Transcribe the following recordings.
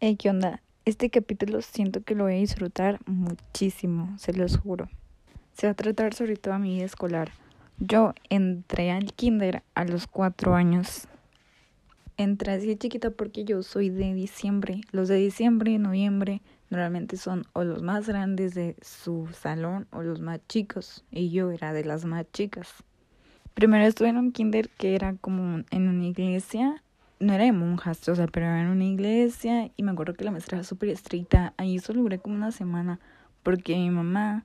Hey, ¿qué onda? Este capítulo siento que lo voy a disfrutar muchísimo, se los juro. Se va a tratar sobre toda mi vida escolar. Yo entré al kinder a los cuatro años. Entré así chiquita porque yo soy de diciembre. Los de diciembre y noviembre normalmente son o los más grandes de su salón o los más chicos. Y yo era de las más chicas. Primero estuve en un kinder que era como en una iglesia no era de monjas, o sea, pero era en una iglesia y me acuerdo que la maestra era súper estricta. Ahí solo duré como una semana porque mi mamá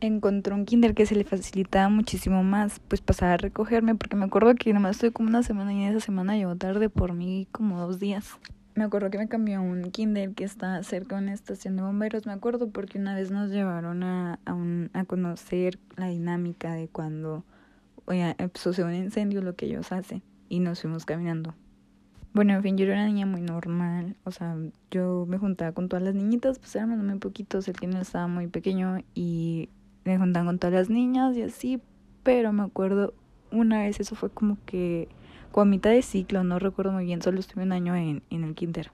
encontró un kinder que se le facilitaba muchísimo más, pues pasaba a recogerme porque me acuerdo que nomás estuve como una semana y esa semana llegó tarde por mí como dos días. Me acuerdo que me cambió un kinder que está cerca de una estación de bomberos, me acuerdo porque una vez nos llevaron a, a, un, a conocer la dinámica de cuando oye, sucede un incendio, lo que ellos hacen, y nos fuimos caminando bueno, en fin, yo era una niña muy normal, o sea, yo me juntaba con todas las niñitas, pues éramos muy poquitos, el no estaba muy pequeño y me juntaban con todas las niñas y así, pero me acuerdo una vez, eso fue como que con mitad de ciclo, no recuerdo muy bien, solo estuve un año en, en el kinder.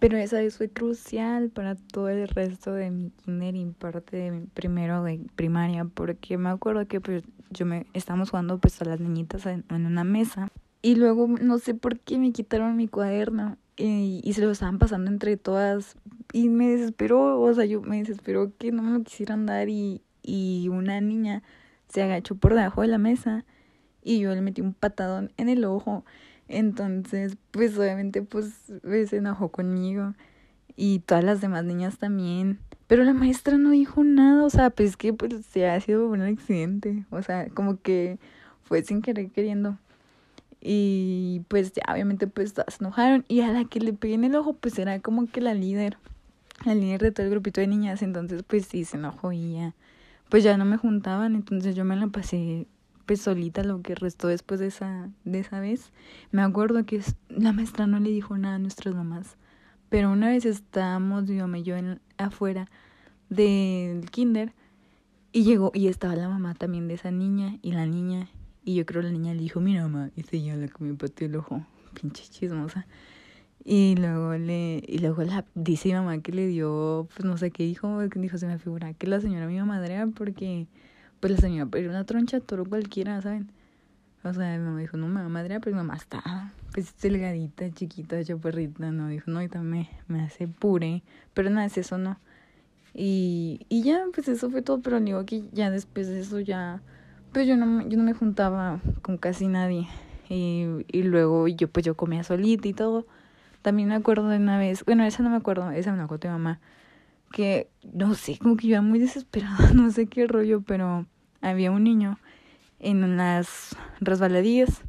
Pero esa vez fue crucial para todo el resto de mi kinder y parte de mi primero de primaria, porque me acuerdo que pues yo me estábamos jugando pues a las niñitas en una mesa y luego no sé por qué me quitaron mi cuaderno y, y se lo estaban pasando entre todas. Y me desesperó, o sea, yo me desesperó que no me lo quisieran dar y, y una niña se agachó por debajo de la mesa y yo le metí un patadón en el ojo. Entonces, pues obviamente pues se enojó conmigo y todas las demás niñas también. Pero la maestra no dijo nada, o sea, pues que pues se ha sido un accidente, o sea, como que fue sin querer queriendo. Y pues ya obviamente pues se enojaron y a la que le pegué en el ojo pues era como que la líder, la líder de todo el grupito de niñas, entonces pues sí se enojó y ya pues ya no me juntaban, entonces yo me la pasé pues solita lo que restó después de esa de esa vez. Me acuerdo que la maestra no le dijo nada a nuestras mamás, pero una vez estábamos yo me yo en, afuera del kinder y llegó y estaba la mamá también de esa niña y la niña y yo creo la niña le dijo, mira mamá, y se la con mi pateó el ojo, pinche chismosa. Y luego le, y luego la dice mi mamá que le dio, pues no sé qué dijo, que dijo, se me figura que la señora mi madre porque pues la señora era una troncha toro cualquiera, ¿saben? O sea, mi mamá dijo, no me va a madrear, pero mi mamá está pues delgadita, chiquita, chaparrita, no, dijo, no, ahorita me, me hace pure, pero nada, es eso, no. Y, y ya, pues eso fue todo, pero digo que ya después de eso ya pues yo no, yo no me juntaba con casi nadie. Y, y luego yo pues yo comía solita y todo. También me acuerdo de una vez, bueno, esa no me acuerdo, esa me la contó mamá, que no sé, como que yo iba muy desesperada, no sé qué rollo, pero había un niño en unas resbaladillas.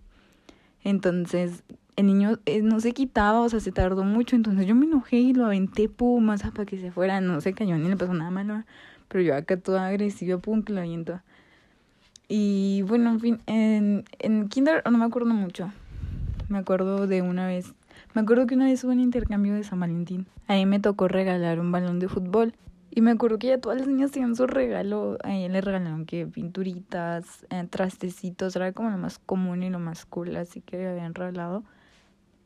Entonces el niño eh, no se quitaba, o sea, se tardó mucho, entonces yo me enojé y lo aventé, pum, más para que se fuera, no se cayó ni le pasó nada malo, pero yo acá toda agresiva, pum, que lo aviento. Y bueno, en fin, en, en Kinder no me acuerdo mucho. Me acuerdo de una vez. Me acuerdo que una vez hubo un intercambio de San Valentín. Ahí me tocó regalar un balón de fútbol. Y me acuerdo que ya todas las niñas tenían su regalo. Ahí le regalaron que pinturitas, eh, trastecitos. Era como lo más común y lo más cool, así que le habían regalado.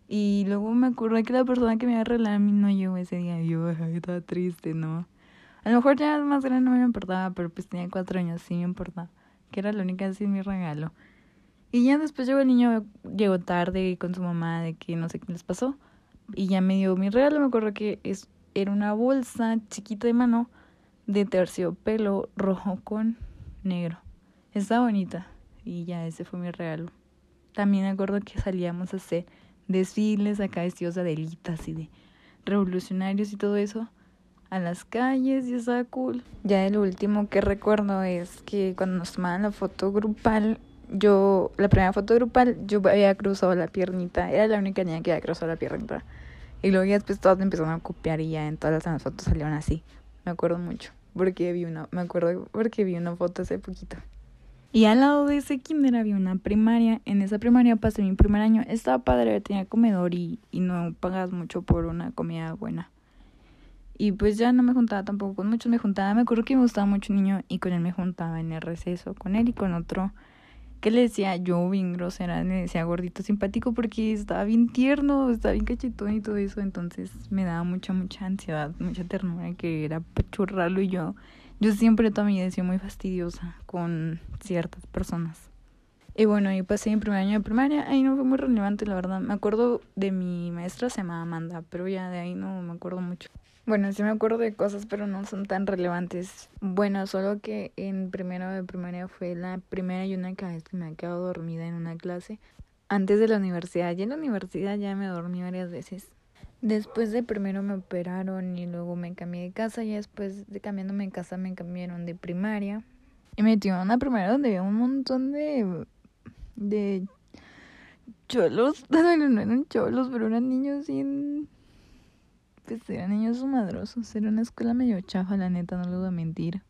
Y luego me acuerdo que la persona que me había regalado a mí no llegó ese día. Yo estaba triste, ¿no? A lo mejor ya más grande no me importaba, pero pues tenía cuatro años, sí me importaba que era la única así mi regalo. Y ya después llegó el niño, llegó tarde con su mamá de que no sé qué les pasó. Y ya me dio mi regalo, me acuerdo que es, era una bolsa chiquita de mano de terciopelo rojo con negro. Está bonita. Y ya ese fue mi regalo. También me acuerdo que salíamos a hacer desfiles acá vestidos de adelitas y de revolucionarios y todo eso a las calles y estaba cool. Ya el último que recuerdo es que cuando nos tomaban la foto grupal, yo, la primera foto grupal, yo había cruzado la piernita, era la única niña que había cruzado la piernita. Y luego ya después todas me empezaron a copiar y ya en todas las fotos salieron así. Me acuerdo mucho, porque vi una, me acuerdo porque vi una foto hace poquito. Y al lado de ese kinder había una primaria. En esa primaria pasé mi primer año. Estaba padre, tenía comedor y, y no pagas mucho por una comida buena. Y pues ya no me juntaba tampoco con muchos, me juntaba, me acuerdo que me gustaba mucho un niño y con él me juntaba en el receso, con él y con otro que le decía yo bien grosera, le decía gordito simpático porque estaba bien tierno, estaba bien cachetón y todo eso, entonces me daba mucha, mucha ansiedad, mucha ternura que era pachurrarlo y yo, yo siempre vida he sido muy fastidiosa con ciertas personas. Y bueno, ahí pasé en primer año de primaria, ahí no fue muy relevante la verdad, me acuerdo de mi maestra, se llamaba Amanda, pero ya de ahí no me acuerdo mucho. Bueno, sí me acuerdo de cosas, pero no son tan relevantes. Bueno, solo que en primero de primaria fue la primera y única vez que me he quedado dormida en una clase antes de la universidad. Y en la universidad ya me dormí varias veces. Después de primero me operaron y luego me cambié de casa. Y después de cambiándome de casa me cambiaron de primaria. Y me metí a una primaria donde había un montón de... de cholos. No, eran cholos, pero eran niños sin pues eran niños madrosos, era una escuela medio chafa, la neta, no lo voy a mentir.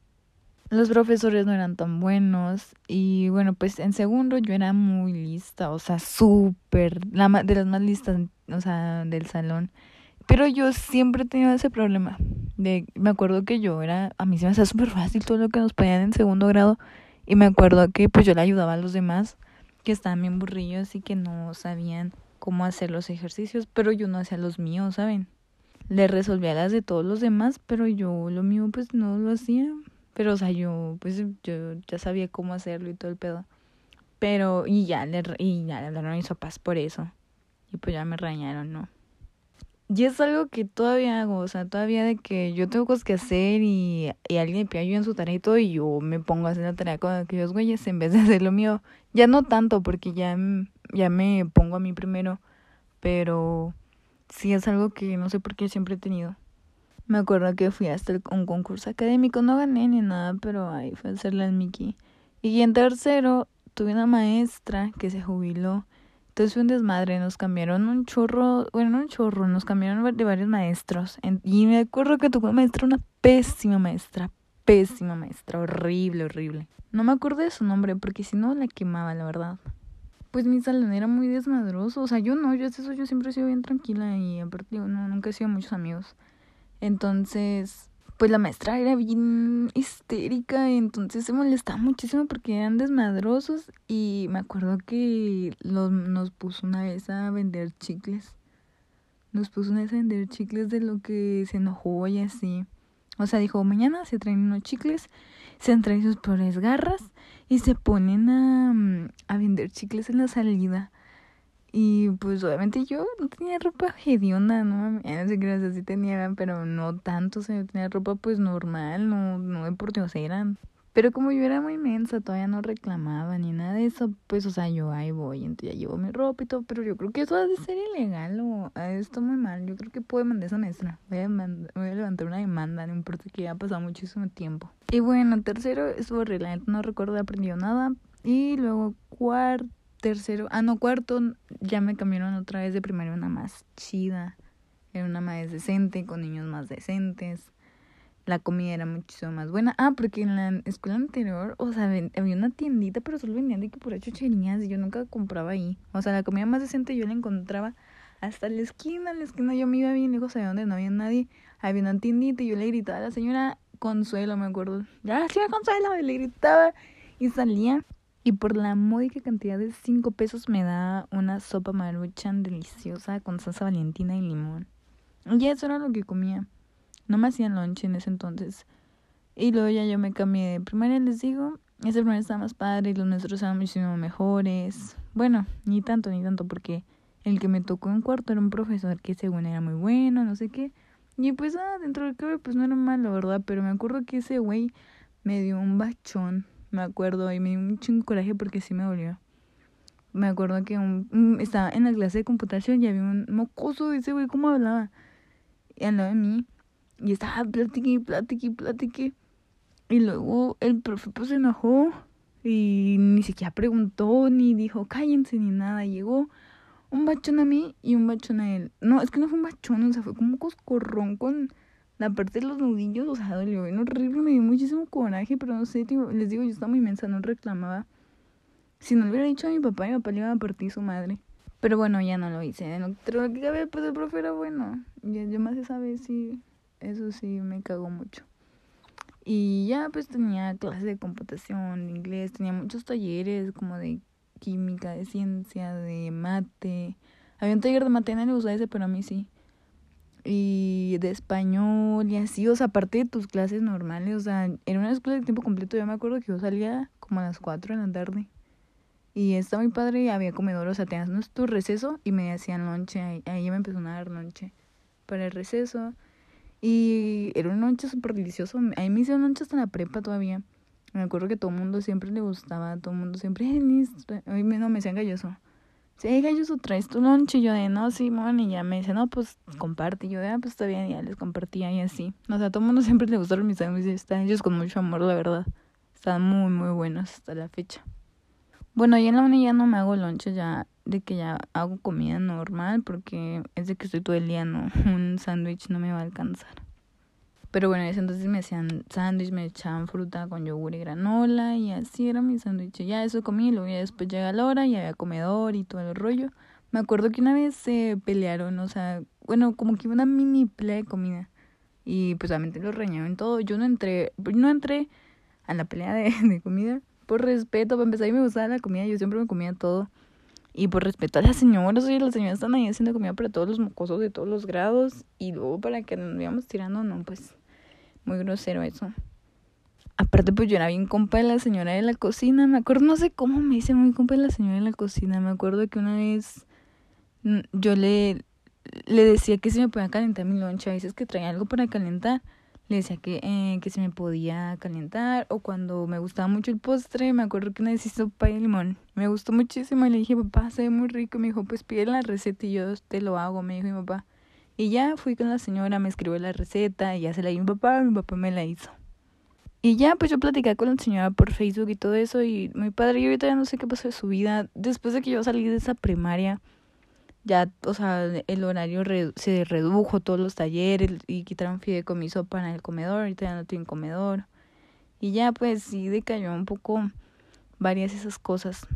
Los profesores no eran tan buenos y bueno, pues en segundo yo era muy lista, o sea, súper, la de las más listas, o sea, del salón. Pero yo siempre he tenido ese problema. De, me acuerdo que yo era, a mí se me hacía súper fácil todo lo que nos ponían en segundo grado y me acuerdo que pues yo le ayudaba a los demás que estaban bien burrillos y que no sabían cómo hacer los ejercicios, pero yo no hacía los míos, ¿saben? le resolvía las de todos los demás, pero yo lo mío pues no lo hacía. Pero, o sea, yo pues yo ya sabía cómo hacerlo y todo el pedo. Pero, y ya le, y ya le hablaron a mis papás por eso. Y pues ya me regañaron, ¿no? Y es algo que todavía hago, o sea, todavía de que yo tengo cosas que hacer y, y alguien pide ayuda en su tarea y todo, y yo me pongo a hacer la tarea con aquellos güeyes en vez de hacer lo mío. Ya no tanto, porque ya, ya me pongo a mí primero, pero sí es algo que no sé por qué siempre he tenido. Me acuerdo que fui hasta un concurso académico, no gané ni nada, pero ahí fue a hacerle al Mickey. Y en tercero tuve una maestra que se jubiló. Entonces fue un desmadre, nos cambiaron un chorro, bueno, no un chorro, nos cambiaron de varios maestros. Y me acuerdo que tuve maestra, una pésima maestra, pésima maestra, horrible, horrible. No me acuerdo de su nombre porque si no la quemaba, la verdad pues mi salón era muy desmadroso. O sea, yo no, yo eso yo siempre he sido bien tranquila y aparte no, nunca he sido muchos amigos. Entonces, pues la maestra era bien histérica, entonces se molestaba muchísimo porque eran desmadrosos y me acuerdo que los, nos puso una vez a vender chicles. Nos puso una vez a vender chicles de lo que se enojó y así. O sea, dijo, mañana se traen unos chicles, se han traído sus peores garras y se ponen a, mm, a vender chicles en la salida. Y pues obviamente yo no tenía ropa hedionda, no, no sé qué sí tenía, pero no tanto, o sea, tenía ropa pues normal, no, no eran pero como yo era muy inmensa, todavía no reclamaba ni nada de eso, pues, o sea, yo ahí voy, entonces ya llevo mi ropa y todo, pero yo creo que eso ha de ser ilegal o esto muy mal. Yo creo que puedo mandar esa maestra. Voy a, voy a levantar una demanda, no importa que ya ha pasado muchísimo tiempo. Y bueno, tercero estuvo horrible, no recuerdo aprendido nada. Y luego cuarto, tercero, ah, no, cuarto, ya me cambiaron otra vez de primaria una más chida. Era una más decente, con niños más decentes la comida era muchísimo más buena. Ah, porque en la escuela anterior, o sea, había una tiendita, pero solo vendían de que por chucherías y yo nunca compraba ahí. O sea, la comida más decente yo la encontraba hasta la esquina, la esquina yo me iba bien lejos a donde no había nadie. Había una tiendita y yo le gritaba a la señora Consuelo, me acuerdo. Ya, señora Consuelo, y le gritaba y salía. Y por la módica cantidad de cinco pesos me da una sopa maruchan deliciosa con salsa valentina y limón. Y eso era lo que comía. No me hacían lunch en ese entonces. Y luego ya yo me cambié de primaria, les digo. Ese primaria estaba más padre y los nuestros estaban muchísimo mejores. Bueno, ni tanto, ni tanto, porque el que me tocó en cuarto era un profesor que según era muy bueno, no sé qué. Y pues, ah, dentro del que pues no era malo, ¿verdad? Pero me acuerdo que ese güey me dio un bachón, me acuerdo, y me dio un chingo coraje porque sí me dolió. Me acuerdo que un, estaba en la clase de computación y había un mocoso ese güey, ¿cómo hablaba? Y al lado de mí y estaba platique y platique. Y luego el profe pues se enojó y ni siquiera preguntó, ni dijo cállense, ni nada. Llegó un bachón a mí y un bachón a él. No, es que no fue un bachón, o sea, fue como un coscorrón con la parte de los nudillos. O sea, dolió bien horrible, me dio muchísimo coraje, pero no sé, tío, les digo, yo estaba muy inmensa, no reclamaba. Si no le hubiera dicho a mi papá, mi papá le iba a partir su madre. Pero bueno, ya no lo hice. Pero lo que cabe, pues el profe era bueno. Y yo más esa vez sí eso sí me cagó mucho. Y ya pues tenía clases de computación, de inglés, tenía muchos talleres como de química, de ciencia, de mate. Había un taller de mate, nadie le gustaba ese, pero a mí sí. Y de español y así, o sea, aparte de tus clases normales, o sea, era una escuela de tiempo completo. Yo me acuerdo que yo salía como a las 4 de la tarde. Y estaba muy padre y había comedor, o sea, tenías tu receso y me hacían lonche. Ahí, ahí me empezó a dar lonche para el receso. Y era un lonche súper delicioso. Ahí me hicieron lonche hasta la prepa todavía. Me acuerdo que todo el mundo siempre le gustaba, todo el mundo siempre, hoy no me decían galloso. Sí, galloso, traes tu lonche. Y yo de, no, Simón, y ya me dice, no, pues comparte. Y yo de, ah, pues está bien, ya les compartía y así. O sea, a todo el mundo siempre le gustaron mis sándwiches. Están hechos con mucho amor, la verdad. Están muy, muy buenos hasta la fecha. Bueno, y en la uni ya no me hago lonche, ya de que ya hago comida normal, porque es de que estoy todo el día, no, un sándwich no me va a alcanzar. Pero bueno, entonces me hacían sándwich, me echaban fruta con yogur y granola y así era mi sándwich. Ya eso comí, luego ya después llega la hora y había comedor y todo el rollo. Me acuerdo que una vez se pelearon, o sea, bueno, como que una mini pelea de comida. Y pues obviamente lo reñaban todo. Yo no entré, no entré a la pelea de, de comida por respeto. Para empezar, a mí me gustaba la comida, yo siempre me comía todo. Y por respeto a las señoras, oye, las señoras están ahí haciendo comida para todos los mocosos de todos los grados. Y luego para que nos íbamos tirando, no, pues muy grosero eso. Aparte, pues yo era bien compa de la señora de la cocina. Me acuerdo, no sé cómo me hice muy compa de la señora de la cocina. Me acuerdo que una vez mm, yo le, le decía que se me podía calentar mi loncha. A veces que traía algo para calentar le decía que, eh, que se me podía calentar o cuando me gustaba mucho el postre, me acuerdo que necesito pay de limón. Me gustó muchísimo y le dije, papá, se ve muy rico. me dijo, pues pide la receta y yo te lo hago, me dijo mi papá. Y ya fui con la señora, me escribió la receta y ya se la di a mi papá, mi papá me la hizo. Y ya, pues yo platicé con la señora por Facebook y todo eso y mi padre, yo ahorita ya no sé qué pasó de su vida. Después de que yo salí de esa primaria, ya, o sea, el horario se redujo, todos los talleres y quitaron fideicomiso para el comedor, ahorita ya no tienen comedor. Y ya pues sí decayó un poco varias esas cosas.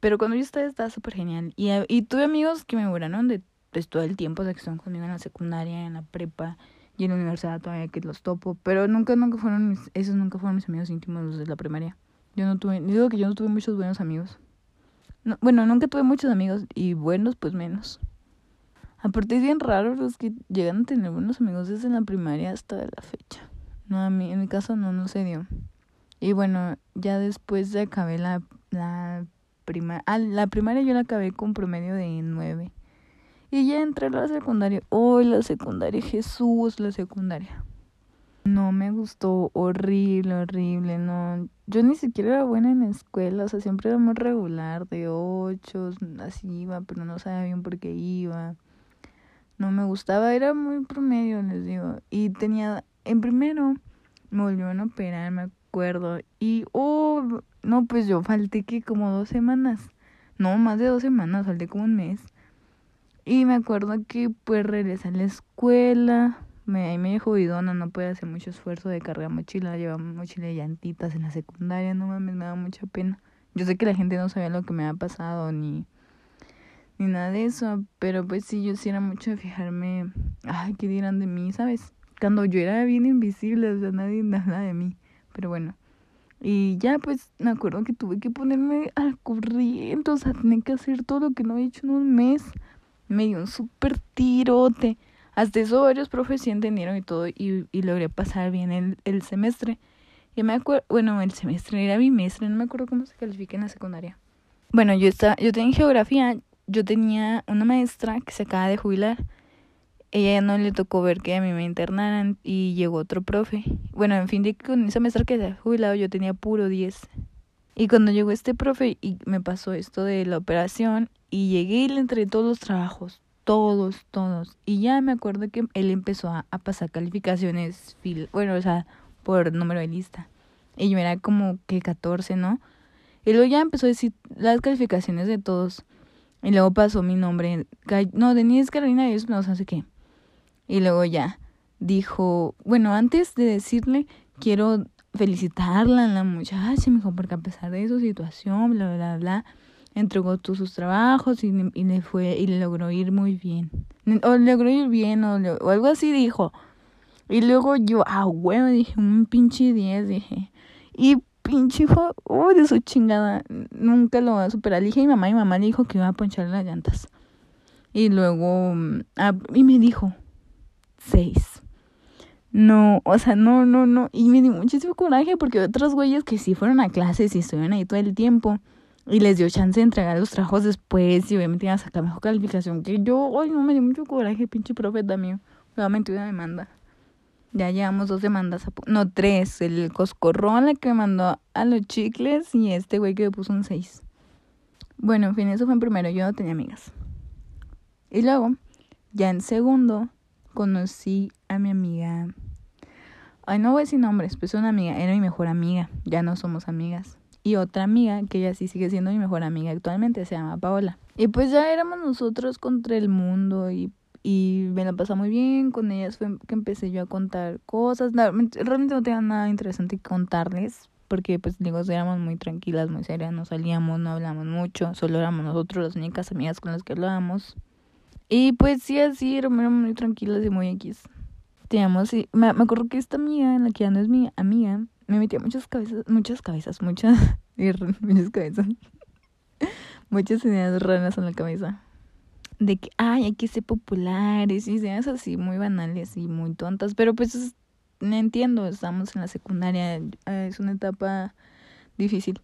Pero cuando yo estaba estaba súper genial. Y, y tuve amigos que me duraron de pues, todo el tiempo, o sea, que están conmigo en la secundaria, en la prepa y en la universidad todavía que los topo. Pero nunca, nunca fueron mis, esos nunca fueron mis amigos íntimos desde la primaria. Yo no tuve, digo que yo no tuve muchos buenos amigos bueno, nunca tuve muchos amigos y buenos, pues menos. Aparte es bien raro los que llegan a tener buenos amigos desde la primaria hasta la fecha. No, a mí, en mi caso no, no se dio. Y bueno, ya después de acabé la, la primaria, ah, la primaria yo la acabé con promedio de nueve. Y ya entré a la secundaria. Hoy la secundaria, Jesús, la secundaria. No me gustó, horrible, horrible, no. Yo ni siquiera era buena en escuela, o sea, siempre era muy regular, de ocho, así iba, pero no sabía bien por qué iba. No me gustaba, era muy promedio, les digo. Y tenía, en primero, me volvieron a operar, me acuerdo. Y, oh, no, pues yo falté que como dos semanas. No, más de dos semanas, falté como un mes. Y me acuerdo que pues regresé a la escuela me, ahí me jodidona, no puede hacer mucho esfuerzo de cargar mochila, llevar mochila de llantitas en la secundaria, no mames, me da mucha pena. Yo sé que la gente no sabía lo que me había pasado ni, ni nada de eso, pero pues sí, yo sí era mucho de fijarme, ay, ¿qué dirán de mí, sabes? Cuando yo era bien invisible, o sea, nadie nada de mí, pero bueno. Y ya pues me acuerdo que tuve que ponerme al corriente, o sea, tenía que hacer todo lo que no he hecho en un mes. Me dio un súper tirote. Hasta eso varios profes sí entendieron y todo y, y logré pasar bien el, el semestre. Y me acuerdo, bueno, el semestre era bimestre, no me acuerdo cómo se califica en la secundaria. Bueno, yo estaba, yo tenía geografía, yo tenía una maestra que se acaba de jubilar. Ella no le tocó ver que a mí me internaran y llegó otro profe. Bueno, en fin, de que con esa maestra que se ha jubilado yo tenía puro 10. Y cuando llegó este profe y me pasó esto de la operación y llegué entregué todos los trabajos, todos, todos. Y ya me acuerdo que él empezó a, pasar calificaciones, bueno, o sea, por número de lista. Y yo era como que 14, ¿no? Y luego ya empezó a decir las calificaciones de todos. Y luego pasó mi nombre. No, Denise Carolina eso no sé qué. Y luego ya dijo, bueno, antes de decirle, quiero felicitarla a la muchacha, me dijo, porque a pesar de su situación, bla, bla, bla, entregó todos sus trabajos y, y, le fue y le logró ir muy bien. O logró ir bien o, o algo así dijo. Y luego yo, ah, huevo, dije, un pinche 10, dije. Y pinche oh, de su chingada, nunca lo va a superar. Dije mi mamá, y mi mamá le dijo que iba a ponchar las llantas. Y luego, ah, y me dijo, seis. No, o sea, no, no, no. Y me dio muchísimo coraje porque otros güeyes que sí fueron a clases y estuvieron ahí todo el tiempo. Y les dio chance de entregar los trabajos después y obviamente iban a sacar mejor calificación que yo. Ay, no, me dio mucho coraje, pinche profeta mío. Nuevamente una demanda. Ya llevamos dos demandas, no, tres. El coscorrón, la que me mandó a los chicles y este güey que me puso un seis. Bueno, en fin, eso fue en primero. Yo no tenía amigas. Y luego, ya en segundo, conocí a mi amiga. Ay, no voy a decir nombres, pues una amiga, era mi mejor amiga. Ya no somos amigas. Y otra amiga, que ella sí sigue siendo mi mejor amiga actualmente, se llama Paola. Y pues ya éramos nosotros contra el mundo y y me la pasaba muy bien. Con ellas fue que empecé yo a contar cosas. Realmente no tenía nada interesante que contarles porque pues digo éramos muy tranquilas muy serias no salíamos no hablamos mucho solo éramos nosotros las únicas amigas con las que hablábamos. Y pues sí así éramos muy tranquilas y muy x teníamos y me, me acuerdo que esta amiga en la que ya no es mi amiga me metía muchas cabezas muchas cabezas muchas muchas cabezas. Muchas ideas raras en la cabeza. De que, ay, hay que ser populares y ideas así muy banales y muy tontas, pero pues no entiendo, estamos en la secundaria, eh, es una etapa difícil.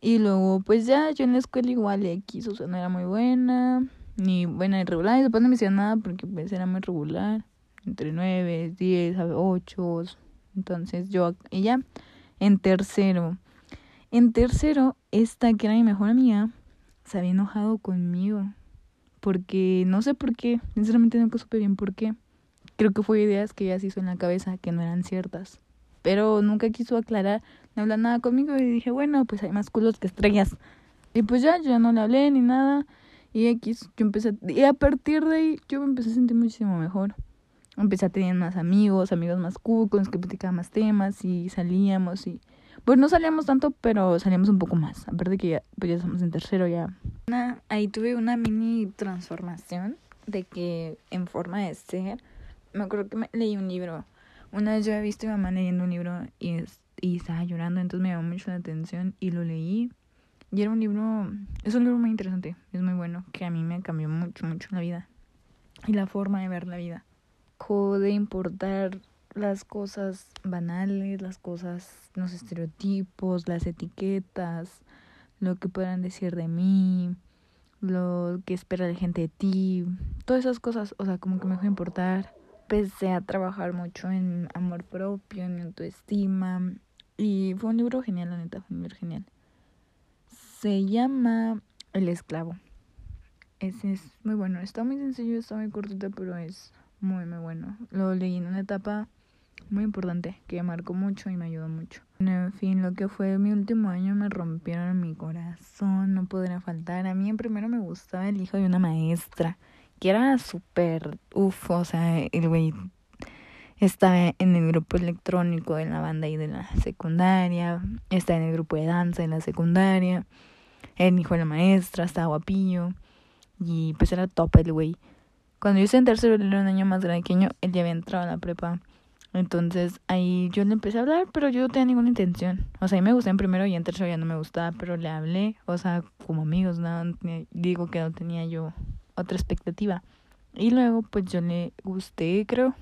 Y luego, pues ya, yo en la escuela igual X, o sea, no era muy buena, ni buena ni regular, y después no me hacía nada porque pues era muy regular, entre 9, 10, 8, entonces yo, ella, en tercero, en tercero, esta que era mi mejor amiga, se había enojado conmigo porque no sé por qué, sinceramente nunca supe bien por qué. Creo que fue ideas que ella se hizo en la cabeza que no eran ciertas. Pero nunca quiso aclarar, no habla nada conmigo y dije, bueno, pues hay más culos que estrellas. Y pues ya, yo no le hablé ni nada. Y X, yo empecé, y a partir de ahí yo me empecé a sentir muchísimo mejor. Empecé a tener más amigos, amigos más cool, con los que platicaba más temas y salíamos y pues no salíamos tanto, pero salíamos un poco más. Aparte que ya, pues ya estamos en tercero ya. ahí tuve una mini transformación de que en forma de ser, me acuerdo que me leí un libro. Una vez yo había visto a mi mamá leyendo un libro y, y estaba llorando, entonces me llamó mucho la atención y lo leí. Y era un libro, es un libro muy interesante, es muy bueno, que a mí me cambió mucho, mucho la vida. Y la forma de ver la vida. Dejó de importar las cosas banales, las cosas, los estereotipos, las etiquetas, lo que puedan decir de mí, lo que espera la gente de ti, todas esas cosas, o sea, como que me dejó importar. Empecé a trabajar mucho en amor propio, en autoestima, y fue un libro genial, la neta, fue un libro genial. Se llama El esclavo. Ese es muy bueno, está muy sencillo, está muy cortito, pero es muy, muy bueno. Lo leí en una etapa muy importante que marcó mucho y me ayudó mucho. En fin, lo que fue mi último año me rompieron mi corazón, no podría faltar. A mí en primero me gustaba el hijo de una maestra, que era súper, uff, o sea, el güey estaba en el grupo electrónico de la banda y de la secundaria, estaba en el grupo de danza de la secundaria, el hijo de la maestra, estaba guapillo y pues era top el güey. Cuando yo estaba en tercero, él era un año más grande que yo, él ya había entrado a la prepa. Entonces ahí yo le empecé a hablar, pero yo no tenía ninguna intención. O sea, a mí me gustaba en primero y en tercero ya no me gustaba, pero le hablé, o sea, como amigos, no, digo que no tenía yo otra expectativa. Y luego pues yo le gusté, creo.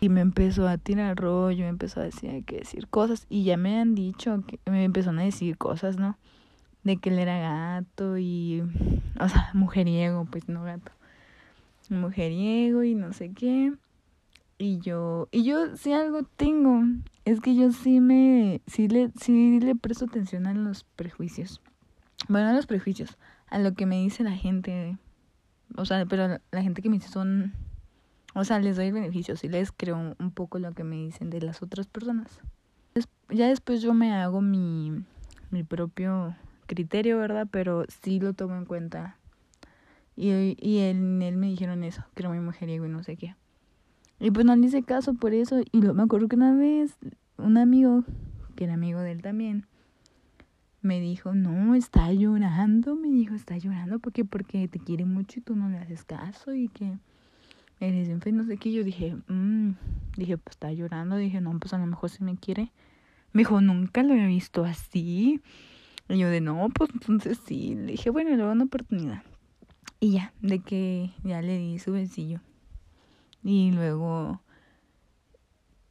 Y me empezó a tirar rollo, me empezó a decir, que decir cosas. Y ya me han dicho, que me empezaron a decir cosas, ¿no? De que él era gato y, o sea, mujeriego, pues no gato. Mujeriego y no sé qué. Y yo, y yo si algo tengo, es que yo sí me, sí le, sí le presto atención a los prejuicios. Bueno, a los prejuicios, a lo que me dice la gente. O sea, pero la gente que me dice son, o sea, les doy el beneficio, sí les creo un poco lo que me dicen de las otras personas. Ya después yo me hago mi, mi propio criterio, ¿verdad? Pero sí lo tomo en cuenta. Y, y él, él me dijeron eso, que era muy mujeriego y no sé qué. Y pues no le hice caso por eso. Y lo, me acuerdo que una vez un amigo, que era amigo de él también, me dijo, no, está llorando. Me dijo, está llorando porque, porque te quiere mucho y tú no le haces caso y que eres enfermo, no sé qué. Yo dije, mmm, dije, pues está llorando. Dije, no, pues a lo mejor sí me quiere. Me dijo, nunca lo había visto así. Y yo de, no, pues entonces sí. Le dije, bueno, le doy una oportunidad. Y ya, de que ya le di su besillo. Y luego...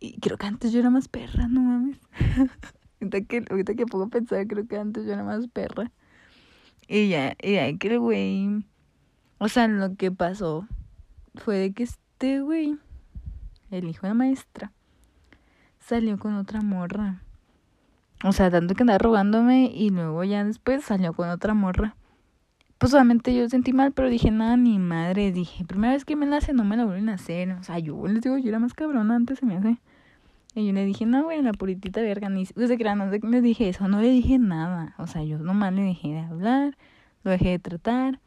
Y creo que antes yo era más perra, no mames. ahorita, que, ahorita que puedo pensar, creo que antes yo era más perra. Y ya, y ya que el güey... O sea, lo que pasó fue de que este güey, el hijo de la maestra, salió con otra morra. O sea, tanto que andaba rogándome y luego ya después salió con otra morra. Pues obviamente yo sentí mal, pero dije, nada, ni madre. Dije, primera vez que me la hacen, no me la vuelven a hacer. O sea, yo les digo, yo era más cabrona antes, se me hace. Y yo le dije, no, güey, la puritita verga. Ni se crean, no le dije eso, no le dije nada. O sea, yo nomás le dejé de hablar, lo dejé de tratar.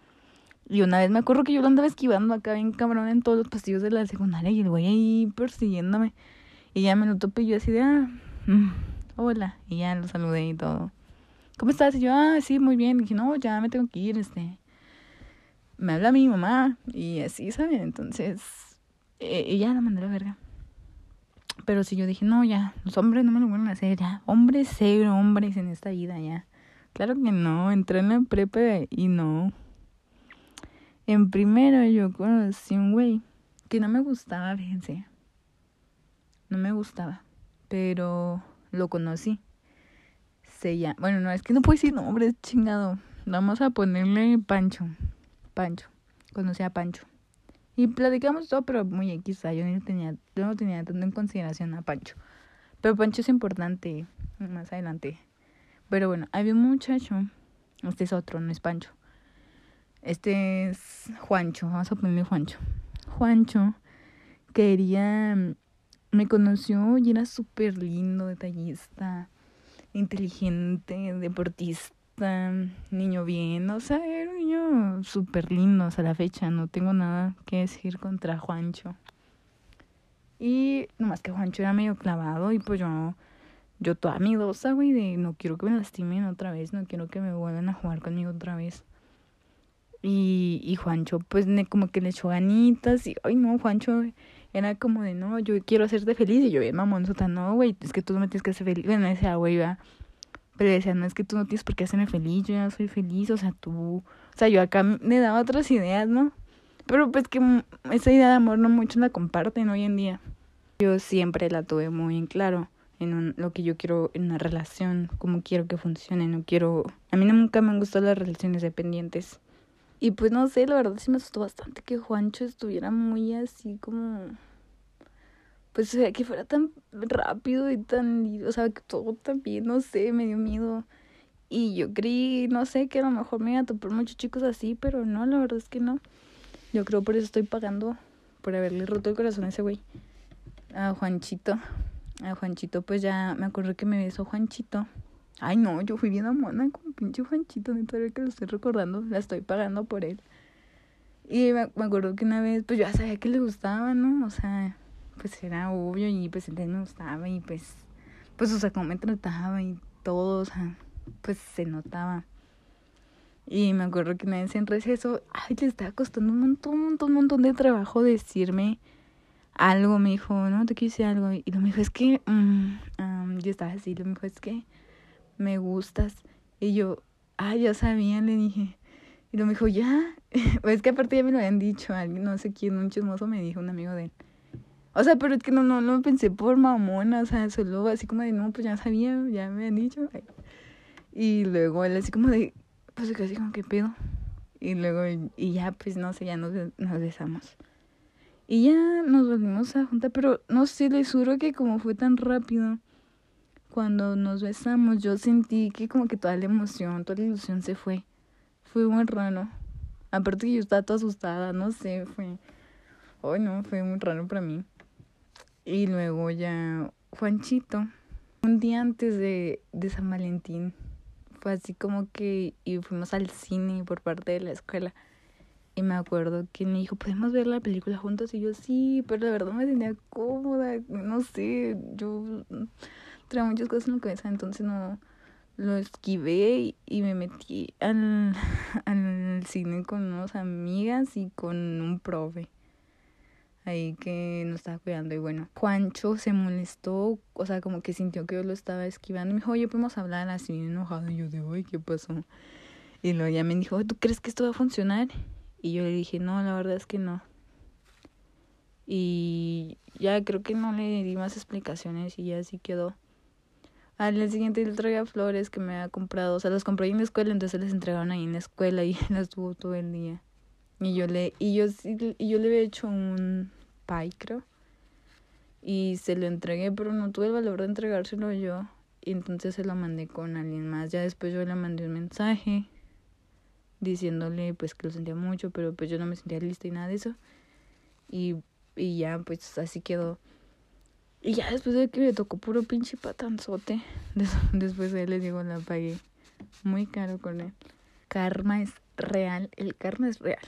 Y una vez me acuerdo que yo lo andaba esquivando acá bien cabrón en todos los pasillos de la secundaria y el güey ahí persiguiéndome. Y ya me lo topé y yo así de, ah, mm, hola. Y ya lo saludé y todo. ¿Cómo estás? Y yo, ah, sí, muy bien. Y dije, no, ya me tengo que ir, este. Me habla mi mamá y así, ¿saben? Entonces, eh, y ya la mandé a la verga. Pero si yo dije, no, ya, los hombres no me lo vuelven a hacer, ya. Hombres cero, hombres en esta vida, ya. Claro que no, entré en la prepa y no. En primero yo conocí un güey que no me gustaba, fíjense no me gustaba, pero lo conocí. Bueno, no, es que no puedo decir nombre, es chingado. Vamos a ponerle Pancho. Pancho. Conocí a Pancho. Y platicamos todo, pero muy X, yo no tenía, yo no tenía tanto en consideración a Pancho. Pero Pancho es importante más adelante. Pero bueno, había un muchacho, este es otro, no es Pancho. Este es Juancho, vamos a ponerle Juancho. Juancho quería me conoció y era súper lindo, detallista, inteligente, deportista, niño bien, o sea, era un niño súper lindo hasta la fecha, no tengo nada que decir contra Juancho. Y nomás que Juancho era medio clavado y pues yo, yo toda miedosa, güey, de no quiero que me lastimen otra vez, no quiero que me vuelvan a jugar conmigo otra vez. Y, y Juancho, pues como que le echó ganitas y, ay no, Juancho era como de, no, yo quiero hacerte feliz. Y yo, bien mamón, sota, no, güey, es que tú no me tienes que hacer feliz. Bueno, decía, güey, va. Pero decía, no, es que tú no tienes por qué hacerme feliz, yo ya soy feliz, o sea, tú. O sea, yo acá me daba otras ideas, ¿no? Pero pues que esa idea de amor no muchos la comparten hoy en día. Yo siempre la tuve muy en claro en lo que yo quiero en una relación, cómo quiero que funcione, no quiero... A mí nunca me han gustado las relaciones dependientes. Y pues no sé, la verdad sí me asustó bastante que Juancho estuviera muy así como pues o sea, que fuera tan rápido y tan, o sea, que todo también, no sé, me dio miedo. Y yo creí, no sé, que a lo mejor me iba a topar muchos chicos así, pero no, la verdad es que no. Yo creo por eso estoy pagando por haberle roto el corazón a ese güey. A Juanchito. A Juanchito, pues ya me acuerdo que me besó Juanchito. Ay, no, yo fui bien amona con pinche Juanchito, neta, que lo estoy recordando, la estoy pagando por él. Y me, me acuerdo que una vez, pues yo ya sabía que le gustaba, ¿no? O sea, pues era obvio y pues él me gustaba y pues, pues, o sea, cómo me trataba y todo, o sea, pues se notaba. Y me acuerdo que una vez en receso, ay, le estaba costando un montón, un montón, un montón de trabajo decirme algo. Me dijo, no, te quise algo. Y lo me dijo, es que, um, yo estaba así, lo me dijo, es que me gustas. Y yo, ay, ya sabía, le dije. Y lo me dijo, ya. es que aparte ya me lo habían dicho, alguien, no sé quién, un chismoso me dijo, un amigo de él. O sea, pero es que no, no, no pensé por mamona, o sea, solo así como de, no, pues ya sabía, ya me han dicho. Y luego él así como de, pues casi como, ¿qué pedo? Y luego, y ya, pues no sé, ya nos, nos besamos. Y ya nos volvimos a juntar, pero no sé, les juro que como fue tan rápido, cuando nos besamos, yo sentí que como que toda la emoción, toda la ilusión se fue. Fue muy raro. Aparte que yo estaba toda asustada, no sé, fue... Ay, no, fue muy raro para mí. Y luego ya Juanchito, un día antes de, de San Valentín, fue así como que y fuimos al cine por parte de la escuela. Y me acuerdo que me dijo, ¿podemos ver la película juntos? Y yo, sí, pero la verdad me tenía cómoda, no sé, yo muchas cosas en la cabeza, entonces no lo esquivé y, me metí al, al cine con unas amigas y con un profe. ahí que nos estaba cuidando y bueno, Juancho se molestó, o sea, como que sintió que yo lo estaba esquivando y me dijo, oye, podemos hablar así enojado y yo de, uy, ¿qué pasó? Y luego ya me dijo, ¿tú crees que esto va a funcionar? Y yo le dije, no, la verdad es que no. Y ya creo que no le di más explicaciones y ya así quedó. Al día siguiente le traía flores que me había comprado, o sea, las compré en la escuela, entonces les entregaron ahí en la escuela y las tuvo todo el día. Y yo le, y yo, y yo le había hecho un pie, creo. Y se lo entregué, pero no tuve el valor de entregárselo yo. Y entonces se lo mandé con alguien más. Ya después yo le mandé un mensaje diciéndole pues que lo sentía mucho, pero pues yo no me sentía lista y nada de eso. Y, y ya pues así quedó. Y ya después de que me tocó puro pinche patanzote, después de él le digo la pagué muy caro con él. Karma es real, el karma es real.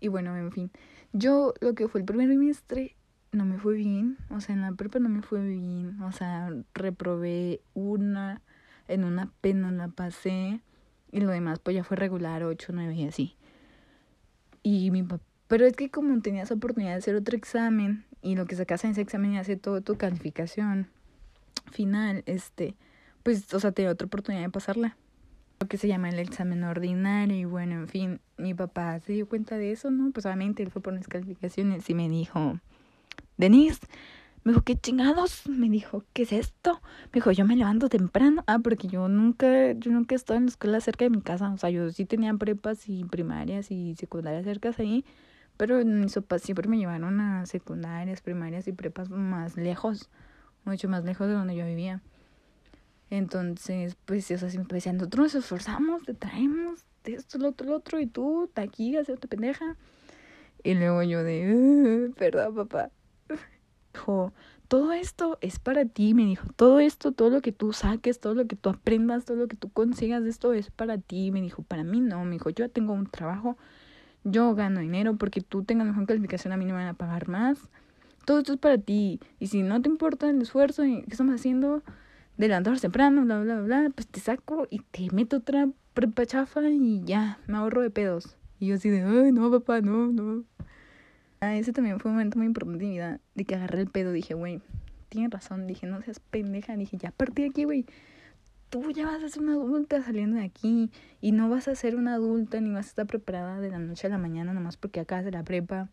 Y bueno, en fin, yo lo que fue el primer trimestre no me fue bien, o sea, en la prepa no me fue bien, o sea, reprobé una, en una pena la pasé y lo demás pues ya fue regular, 8, 9 y así. Y mi papá, pero es que como tenías oportunidad de hacer otro examen y lo que sacas en ese examen y hace todo tu calificación final, este, pues, o sea, tenía otra oportunidad de pasarla lo que se llama el examen ordinario y bueno, en fin, mi papá se dio cuenta de eso, ¿no? Pues obviamente él fue por las calificaciones y me dijo, Denise, me dijo, ¿qué chingados? Me dijo, ¿qué es esto? Me dijo, yo me levanto temprano. Ah, porque yo nunca, yo nunca he estado en la escuela cerca de mi casa. O sea, yo sí tenía prepas y primarias y secundarias cerca ahí. Pero mis papás siempre me llevaron a secundarias, primarias y prepas más lejos. Mucho más lejos de donde yo vivía. Entonces, pues, o sea, siempre decían, nosotros nos esforzamos, te traemos de esto, lo otro, lo otro, y tú, aquí, tu pendeja. Y luego yo de, perdón, papá. Dijo, todo esto es para ti, me dijo, todo esto, todo lo que tú saques, todo lo que tú aprendas, todo lo que tú consigas, esto es para ti, me dijo, para mí no, me dijo, yo tengo un trabajo, yo gano dinero, porque tú tengas mejor calificación, a mí no me van a pagar más. Todo esto es para ti, y si no te importa el esfuerzo que estamos haciendo, de temprano, bla, bla, bla, pues te saco y te meto otra prepa chafa y ya, me ahorro de pedos. Y yo así de, ay, no, papá, no, no. Ah, ese también fue un momento muy importante en mi vida, de que agarré el pedo, dije, güey, tienes razón, dije, no seas pendeja, dije, ya partí aquí, güey. Tú ya vas a ser una adulta saliendo de aquí y no vas a ser una adulta ni vas a estar preparada de la noche a la mañana nomás porque acabas de la prepa.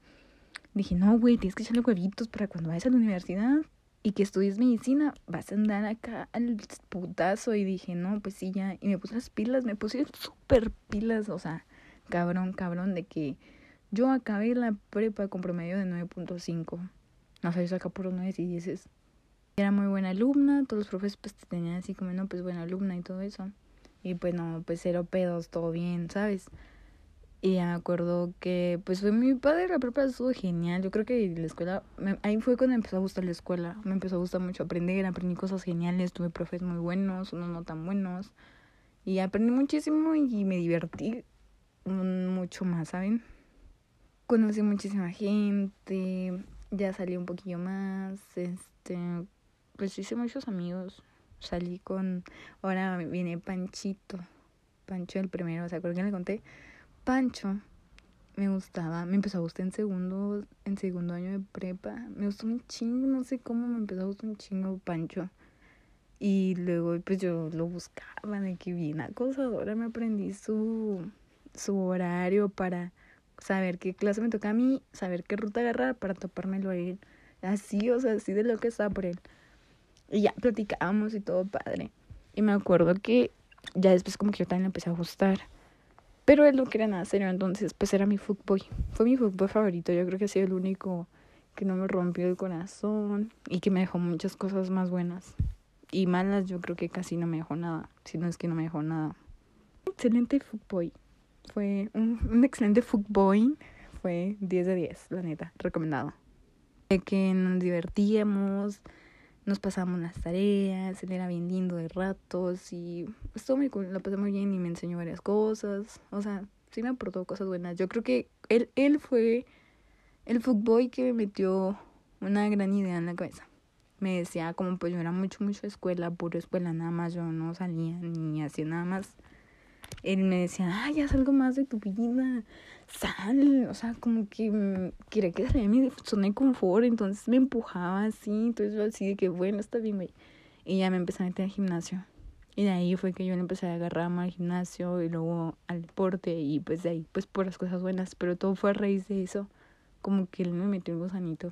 Dije, no, güey, tienes que echarle huevitos para cuando vayas a la universidad y que estudies medicina, vas a andar acá al putazo. Y dije, no, pues sí, ya. Y me puse las pilas, me puse súper pilas, o sea, cabrón, cabrón, de que yo acabé la prepa con promedio de 9.5. No sé, yo saca por 9 y 10. Era muy buena alumna, todos los profes pues te tenían así como, no, pues buena alumna y todo eso. Y pues no, pues cero pedos, todo bien, ¿sabes? Y me acuerdo que pues fue mi padre, la prepa estuvo genial. Yo creo que la escuela, ahí fue cuando me empezó a gustar la escuela. Me empezó a gustar mucho aprender, aprendí cosas geniales, tuve profes muy buenos, unos no tan buenos. Y aprendí muchísimo y me divertí mucho más, ¿saben? Conocí muchísima gente, ya salí un poquillo más, este, pues hice muchos amigos. Salí con, ahora viene Panchito, Pancho el primero, ¿se acuerdan que le conté? Pancho me gustaba, me empezó a gustar en segundo, en segundo año de prepa. Me gustó un chingo, no sé cómo me empezó a gustar un chingo Pancho. Y luego pues yo lo buscaba de que bien acosadora, me aprendí su, su horario para saber qué clase me toca a mí, saber qué ruta agarrar para topármelo a él. Así, o sea, así de lo que estaba por él. Y ya platicábamos y todo padre. Y me acuerdo que ya después como que yo también le empecé a gustar. Pero él no quería nada serio, entonces pues era mi fútbol. Fue mi fútbol favorito, yo creo que ha sido el único que no me rompió el corazón y que me dejó muchas cosas más buenas. Y malas yo creo que casi no me dejó nada, si no es que no me dejó nada. Excelente fútbol. Fue un, un excelente fútbol. Fue 10 de 10, la neta, recomendado. De que nos divertíamos, nos pasamos las tareas, él era bien lindo de ratos y estuvo muy cool, lo pasé muy bien y me enseñó varias cosas, o sea, sí me aportó cosas buenas. Yo creo que él, él fue el fútbol que me metió una gran idea en la cabeza. Me decía como pues yo era mucho, mucho escuela, puro escuela, nada más, yo no salía ni hacía nada más. Él me decía, ay, haz algo más de tu vida, sal, o sea, como que mm, quería que saliera mi zona de confort, entonces me empujaba así, entonces yo así de que, bueno, está bien, güey. Y ya me empecé a meter al gimnasio. Y de ahí fue que yo le empecé a agarrar más al gimnasio y luego al deporte y pues de ahí, pues por las cosas buenas, pero todo fue a raíz de eso, como que él me metió un gusanito.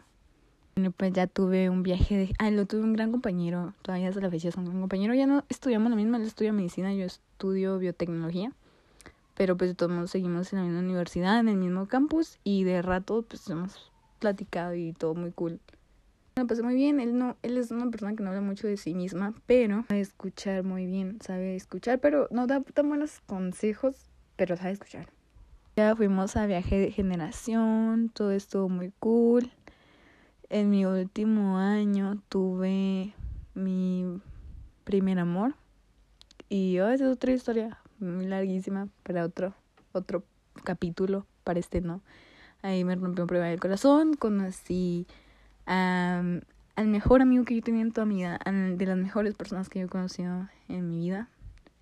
Bueno, pues ya tuve un viaje de... Ah, lo tuve un gran compañero, todavía hasta la fecha es un gran compañero. Ya no estudiamos lo mismo, él estudia medicina, yo estudio biotecnología. Pero pues todos seguimos en la misma universidad, en el mismo campus y de rato pues hemos platicado y todo muy cool. Me pasé muy bien, él no, él es una persona que no habla mucho de sí misma, pero sabe escuchar muy bien, sabe escuchar, pero no da tan buenos consejos, pero sabe escuchar. Ya fuimos a viaje de generación, todo estuvo muy cool. En mi último año tuve mi primer amor. Y oh, esa es otra historia muy larguísima para otro, otro capítulo, para este no. Ahí me rompió un problema del corazón, conocí a, al mejor amigo que yo tenía en toda mi vida, de las mejores personas que yo he conocido en mi vida,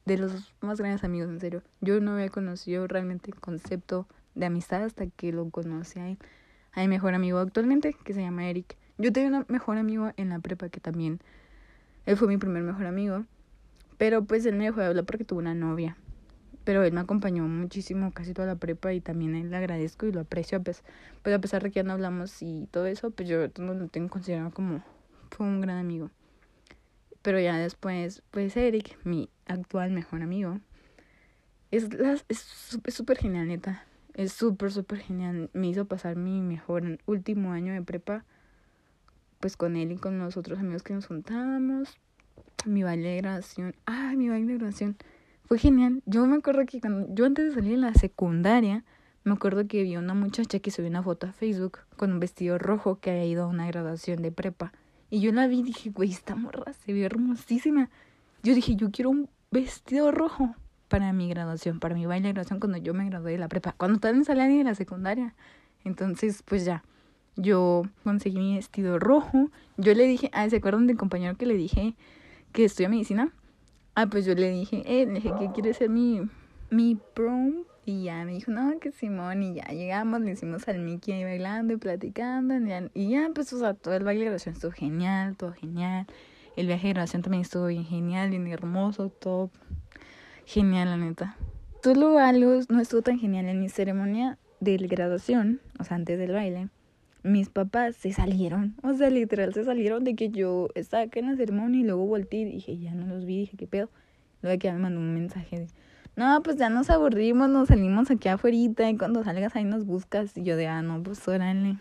de los más grandes amigos, en serio. Yo no había conocido realmente el concepto de amistad hasta que lo conocí a él a mi mejor amigo actualmente, que se llama Eric. Yo tenía un mejor amigo en la prepa que también, él fue mi primer mejor amigo, pero pues él me dejó de hablar porque tuvo una novia. Pero él me acompañó muchísimo casi toda la prepa y también él le agradezco y lo aprecio. Pues, pues a pesar de que ya no hablamos y todo eso, pues yo no lo tengo considerado como fue un gran amigo. Pero ya después, pues Eric, mi actual mejor amigo, es súper es, genial, neta es súper, súper genial. Me hizo pasar mi mejor último año de prepa, pues con él y con los otros amigos que nos juntábamos. Mi baile de graduación, ay, mi baile de graduación, fue genial. Yo me acuerdo que cuando yo antes de salir en la secundaria, me acuerdo que vi una muchacha que subió una foto a Facebook con un vestido rojo que había ido a una graduación de prepa. Y yo la vi y dije, güey, esta morra se ve hermosísima. Yo dije, yo quiero un vestido rojo para mi graduación, para mi baile de graduación cuando yo me gradué de la prepa, cuando también salía de la secundaria. Entonces, pues ya, yo conseguí mi vestido rojo. Yo le dije, ah, ¿se acuerdan del compañero que le dije que estudia medicina? Ah, pues yo le dije, eh, le dije que quiere ser mi, mi prom. Y ya me dijo, no, que Simón. Y ya llegamos, le hicimos al Mickey ahí bailando y platicando. Y ya, y ya, pues, o sea, todo el baile de graduación estuvo genial, todo genial. El viaje de graduación también estuvo bien genial, bien hermoso, todo genial, la neta. Solo algo no estuvo tan genial en mi ceremonia de graduación, o sea, antes del baile. Mis papás se salieron, o sea, literal se salieron de que yo estaba acá en la ceremonia y luego volteé y dije, ya no los vi, dije, ¿qué pedo? Luego que me mandó un mensaje de, no, pues ya nos aburrimos, nos salimos aquí afuera y cuando salgas ahí nos buscas. Y yo de, ah, no, pues órale.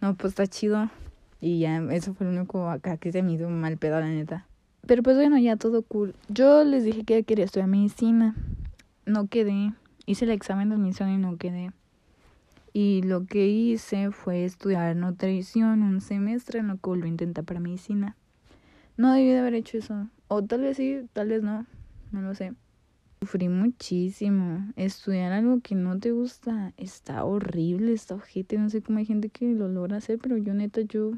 No, pues está chido. Y ya, eso fue lo único acá que se me hizo mal pedo, la neta. Pero pues bueno, ya todo cool. Yo les dije que quería estudiar medicina. No quedé. Hice el examen de admisión y no quedé. Y lo que hice fue estudiar nutrición un semestre, en lo que volví a intentar para medicina. No debí de haber hecho eso. O tal vez sí, tal vez no. No lo sé. Sufrí muchísimo. Estudiar algo que no te gusta está horrible, está ojete. No sé cómo hay gente que lo logra hacer, pero yo neta, yo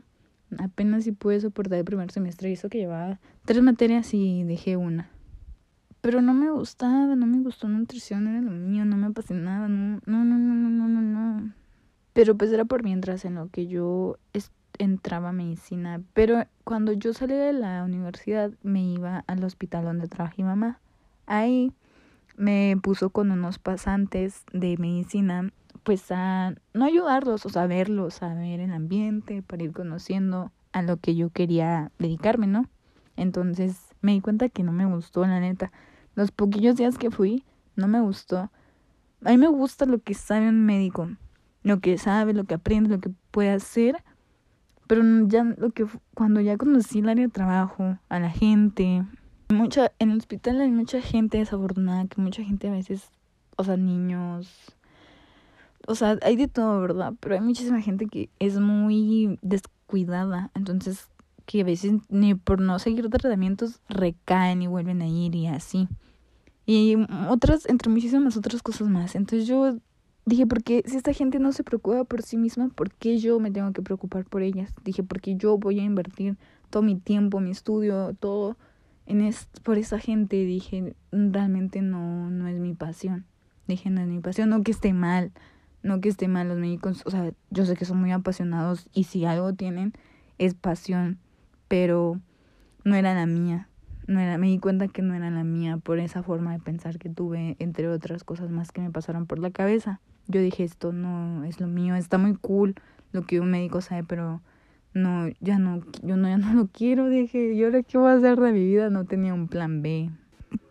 apenas si pude soportar el primer semestre. Y eso que llevaba tres materias y dejé una. Pero no me gustaba, no me gustó nutrición, era lo mío, no me apasionaba, no, no, no, no, no, no, no. Pero pues era por mientras en lo que yo entraba a medicina. Pero cuando yo salí de la universidad me iba al hospital donde trabajé mi mamá. Ahí me puso con unos pasantes de medicina pues a no ayudarlos, o sea, verlos, a ver el ambiente, para ir conociendo a lo que yo quería dedicarme, ¿no? Entonces me di cuenta que no me gustó, la neta. Los poquillos días que fui, no me gustó. A mí me gusta lo que sabe un médico, lo que sabe, lo que aprende, lo que puede hacer, pero ya lo que cuando ya conocí el área de trabajo, a la gente, mucha en el hospital hay mucha gente desafortunada, que mucha gente a veces, o sea, niños, o sea, hay de todo, ¿verdad? Pero hay muchísima gente que es muy descuidada, entonces que a veces ni por no seguir tratamientos recaen y vuelven a ir y así. Y otras, entre muchísimas otras cosas más. Entonces yo dije, porque si esta gente no se preocupa por sí misma, ¿por qué yo me tengo que preocupar por ellas? Dije, porque yo voy a invertir todo mi tiempo, mi estudio, todo en es, por esa gente dije, realmente no, no es mi pasión. Dije, no es mi pasión, no que esté mal, no que esté mal los médicos, o sea, yo sé que son muy apasionados y si algo tienen es pasión, pero no era la mía. No era, me di cuenta que no era la mía por esa forma de pensar que tuve, entre otras cosas más que me pasaron por la cabeza. Yo dije, esto no es lo mío, está muy cool lo que un médico sabe, pero no, ya no, yo no, ya no lo quiero, dije, ¿y ahora qué voy a hacer de mi vida? No tenía un plan B.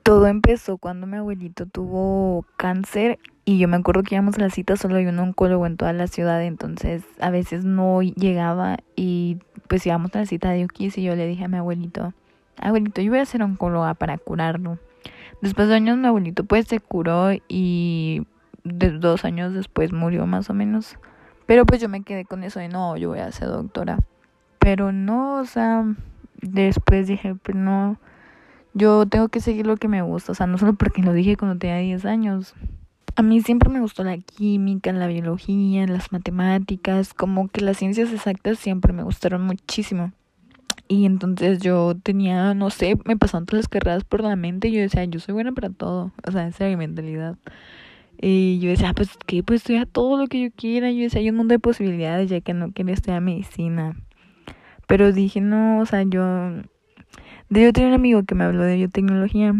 Todo empezó cuando mi abuelito tuvo cáncer y yo me acuerdo que íbamos a la cita, solo hay un oncólogo en toda la ciudad, entonces a veces no llegaba y pues íbamos a la cita de Ukis y yo le dije a mi abuelito, abuelito, yo voy a ser oncóloga para curarlo. Después de años mi abuelito pues se curó y dos años después murió más o menos. Pero pues yo me quedé con eso de no, yo voy a ser doctora. Pero no, o sea, después dije, pues, no, yo tengo que seguir lo que me gusta. O sea, no solo porque lo dije cuando tenía 10 años. A mí siempre me gustó la química, la biología, las matemáticas, como que las ciencias exactas siempre me gustaron muchísimo. Y entonces yo tenía, no sé, me pasaban todas las carreras por la mente y yo decía, yo soy buena para todo. O sea, esa es mi mentalidad. Y yo decía, ah, pues que pues estudiar todo lo que yo quiera. Yo decía, hay un mundo de posibilidades ya que no quería estudiar medicina. Pero dije, no, o sea, yo... De yo tenía un amigo que me habló de biotecnología.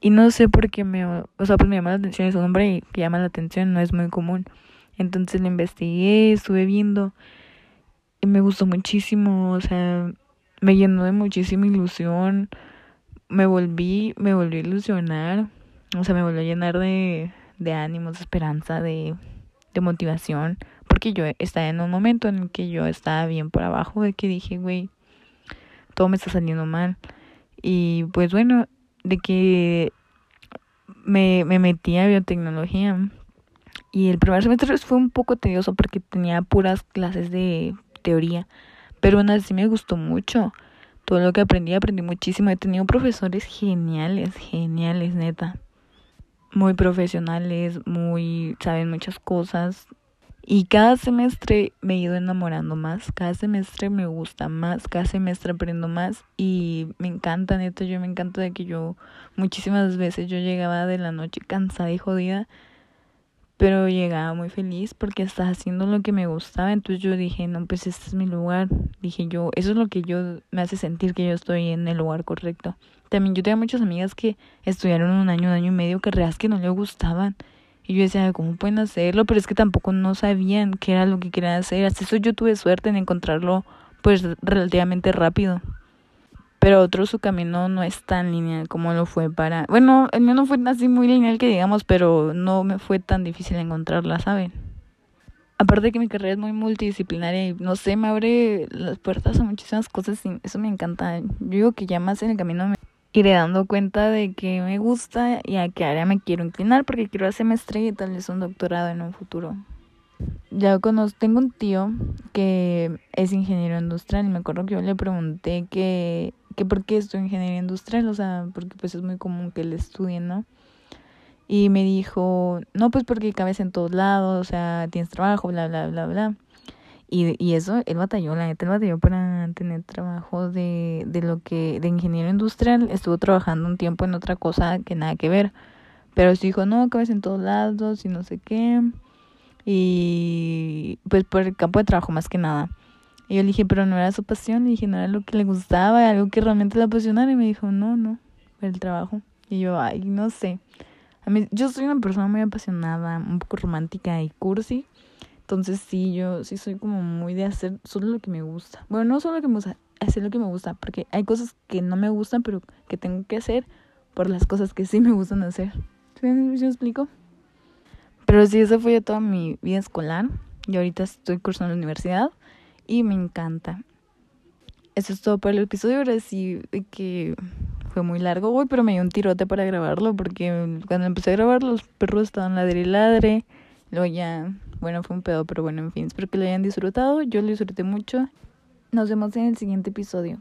Y no sé por qué me... O sea, pues me llama la atención. Es un nombre que llama la atención, no es muy común. Entonces le investigué, estuve viendo. Y me gustó muchísimo, o sea, me llenó de muchísima ilusión. Me volví, me volví a ilusionar. O sea, me volvió a llenar de, de ánimos, de esperanza, de, de motivación. Porque yo estaba en un momento en el que yo estaba bien por abajo, de que dije, güey, todo me está saliendo mal. Y pues bueno, de que me, me metí a biotecnología. Y el primer semestre fue un poco tedioso porque tenía puras clases de teoría. Pero aún así me gustó mucho. Todo lo que aprendí, aprendí muchísimo. He tenido profesores geniales, geniales, neta. Muy profesionales, muy, saben muchas cosas. Y cada semestre me he ido enamorando más, cada semestre me gusta más, cada semestre aprendo más y me encanta, neta, yo me encanta de que yo muchísimas veces yo llegaba de la noche cansada y jodida pero llegaba muy feliz porque estaba haciendo lo que me gustaba, entonces yo dije, no, pues este es mi lugar, dije yo, eso es lo que yo me hace sentir que yo estoy en el lugar correcto. También yo tenía muchas amigas que estudiaron un año, un año y medio, carreras que no le gustaban. Y yo decía, ¿cómo pueden hacerlo? Pero es que tampoco no sabían qué era lo que querían hacer. Hasta eso yo tuve suerte en encontrarlo pues relativamente rápido pero otro su camino no es tan lineal como lo fue para... Bueno, el mío no fue así muy lineal que digamos, pero no me fue tan difícil encontrarla, ¿saben? Aparte de que mi carrera es muy multidisciplinaria y no sé, me abre las puertas a muchísimas cosas y eso me encanta. Yo digo que ya más en el camino me iré dando cuenta de que me gusta y a qué área me quiero inclinar porque quiero hacer maestría y tal vez un doctorado en un futuro. Ya conozco, tengo un tío que es ingeniero industrial y me acuerdo que yo le pregunté que que por qué en ingeniería industrial, o sea, porque pues es muy común que él estudie, ¿no? Y me dijo, no, pues porque cabes en todos lados, o sea, tienes trabajo, bla, bla, bla, bla. Y, y eso, él batalló, la neta, él batalló para tener trabajo de, de lo que, de ingeniero industrial. Estuvo trabajando un tiempo en otra cosa que nada que ver. Pero sí dijo, no, cabes en todos lados y no sé qué. Y pues por el campo de trabajo más que nada. Y yo le dije, pero no era su pasión, le dije, no era lo que le gustaba, algo que realmente le apasionara. Y me dijo, no, no, el trabajo. Y yo, ay, no sé. A mí, yo soy una persona muy apasionada, un poco romántica y cursi. Entonces sí, yo sí soy como muy de hacer solo lo que me gusta. Bueno, no solo lo que me gusta, hacer lo que me gusta. Porque hay cosas que no me gustan, pero que tengo que hacer por las cosas que sí me gustan hacer. ¿Sí me explico? Pero sí, esa fue toda mi vida escolar. Y ahorita estoy cursando la universidad y me encanta. Eso es todo para el episodio. Ahora sí que fue muy largo hoy, pero me dio un tirote para grabarlo porque cuando empecé a grabar los perros estaban ladre y ladre. Luego ya, bueno, fue un pedo, pero bueno, en fin, espero que lo hayan disfrutado. Yo lo disfruté mucho. Nos vemos en el siguiente episodio.